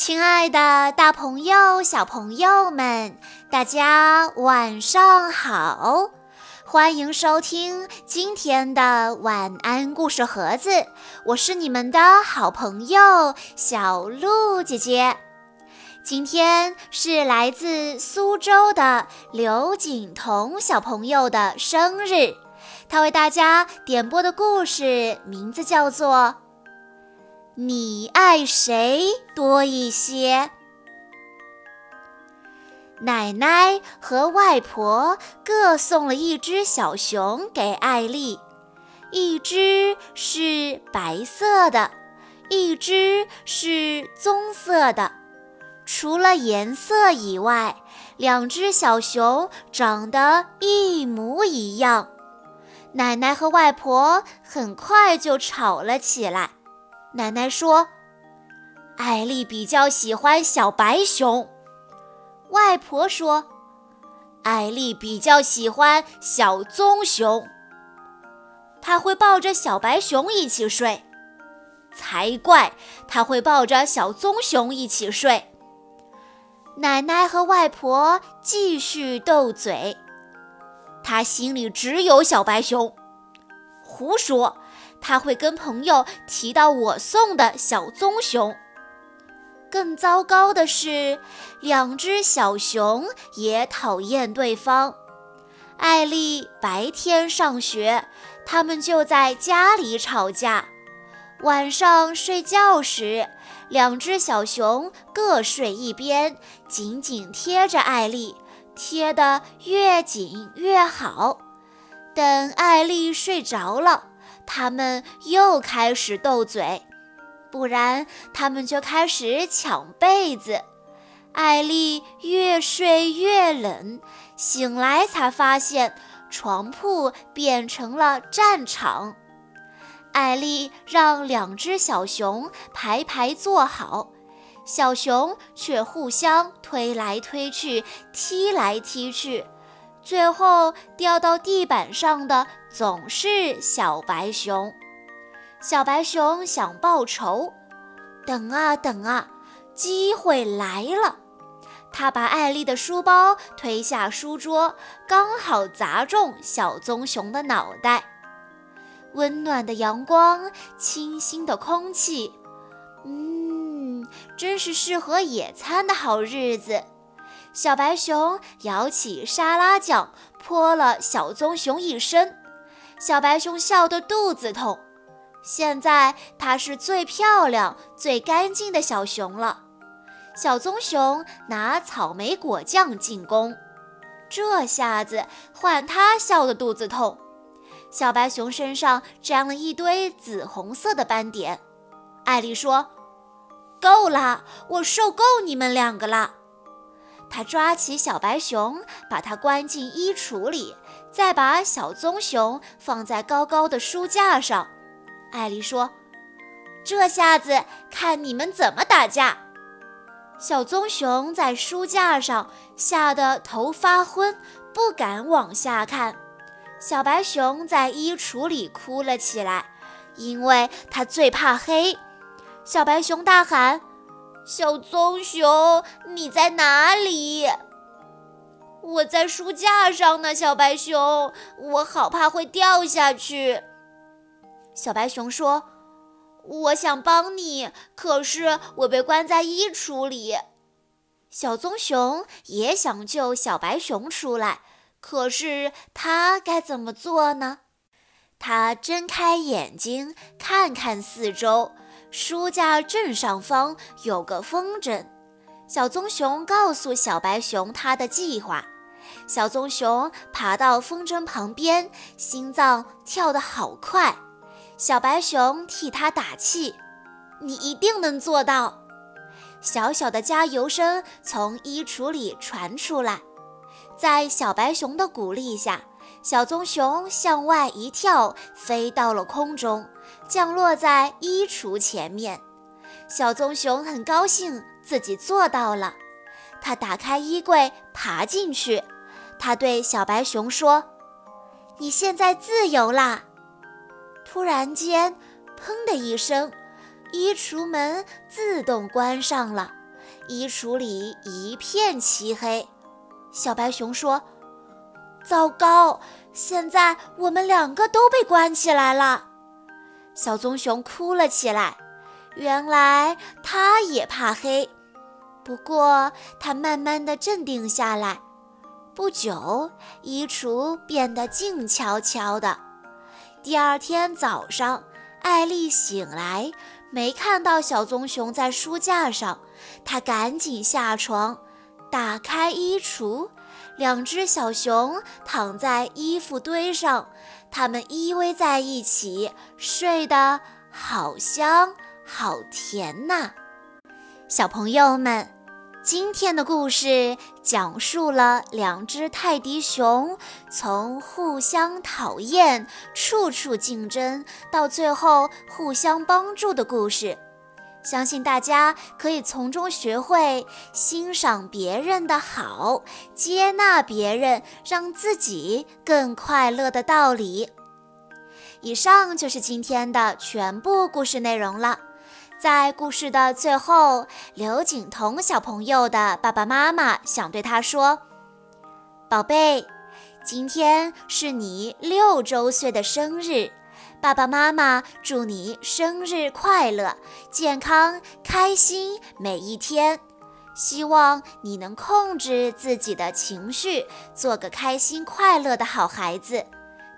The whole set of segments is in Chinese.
亲爱的，大朋友、小朋友们，大家晚上好！欢迎收听今天的晚安故事盒子，我是你们的好朋友小鹿姐姐。今天是来自苏州的刘景彤小朋友的生日，他为大家点播的故事名字叫做。你爱谁多一些？奶奶和外婆各送了一只小熊给艾丽，一只是白色的，一只是棕色的。除了颜色以外，两只小熊长得一模一样。奶奶和外婆很快就吵了起来。奶奶说：“艾丽比较喜欢小白熊。”外婆说：“艾丽比较喜欢小棕熊。”她会抱着小白熊一起睡。才怪！她会抱着小棕熊一起睡。奶奶和外婆继续斗嘴。她心里只有小白熊。胡说！他会跟朋友提到我送的小棕熊。更糟糕的是，两只小熊也讨厌对方。艾丽白天上学，他们就在家里吵架；晚上睡觉时，两只小熊各睡一边，紧紧贴着艾丽，贴得越紧越好。等艾丽睡着了。他们又开始斗嘴，不然他们就开始抢被子。艾丽越睡越冷，醒来才发现床铺变成了战场。艾丽让两只小熊排排坐好，小熊却互相推来推去，踢来踢去。最后掉到地板上的总是小白熊。小白熊想报仇，等啊等啊，机会来了！他把艾丽的书包推下书桌，刚好砸中小棕熊的脑袋。温暖的阳光，清新的空气，嗯，真是适合野餐的好日子。小白熊舀起沙拉酱泼了小棕熊一身，小白熊笑得肚子痛。现在它是最漂亮、最干净的小熊了。小棕熊拿草莓果酱进攻，这下子换它笑得肚子痛。小白熊身上沾了一堆紫红色的斑点。艾丽说：“够了，我受够你们两个了。”他抓起小白熊，把它关进衣橱里，再把小棕熊放在高高的书架上。艾丽说：“这下子看你们怎么打架！”小棕熊在书架上吓得头发昏，不敢往下看。小白熊在衣橱里哭了起来，因为它最怕黑。小白熊大喊。小棕熊，你在哪里？我在书架上呢，小白熊，我好怕会掉下去。小白熊说：“我想帮你，可是我被关在衣橱里。”小棕熊也想救小白熊出来，可是他该怎么做呢？他睁开眼睛，看看四周。书架正上方有个风筝，小棕熊告诉小白熊他的计划。小棕熊爬到风筝旁边，心脏跳得好快。小白熊替他打气：“你一定能做到！”小小的加油声从衣橱里传出来，在小白熊的鼓励下。小棕熊向外一跳，飞到了空中，降落在衣橱前面。小棕熊很高兴自己做到了，它打开衣柜，爬进去。它对小白熊说：“你现在自由啦！”突然间，砰的一声，衣橱门自动关上了。衣橱里一片漆黑。小白熊说：“糟糕，现在我们两个都被关起来了。”小棕熊哭了起来。原来它也怕黑，不过它慢慢地镇定下来。不久，衣橱变得静悄悄的。第二天早上，艾丽醒来，没看到小棕熊在书架上，她赶紧下床，打开衣橱。两只小熊躺在衣服堆上，它们依偎在一起，睡得好香好甜呐！小朋友们，今天的故事讲述了两只泰迪熊从互相讨厌、处处竞争，到最后互相帮助的故事。相信大家可以从中学会欣赏别人的好，接纳别人，让自己更快乐的道理。以上就是今天的全部故事内容了。在故事的最后，刘景彤小朋友的爸爸妈妈想对他说：“宝贝，今天是你六周岁的生日。”爸爸妈妈祝你生日快乐，健康开心每一天。希望你能控制自己的情绪，做个开心快乐的好孩子，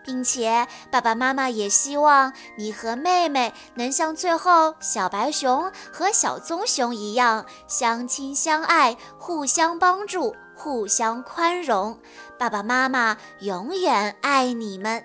并且爸爸妈妈也希望你和妹妹能像最后小白熊和小棕熊一样相亲相爱，互相帮助，互相宽容。爸爸妈妈永远爱你们。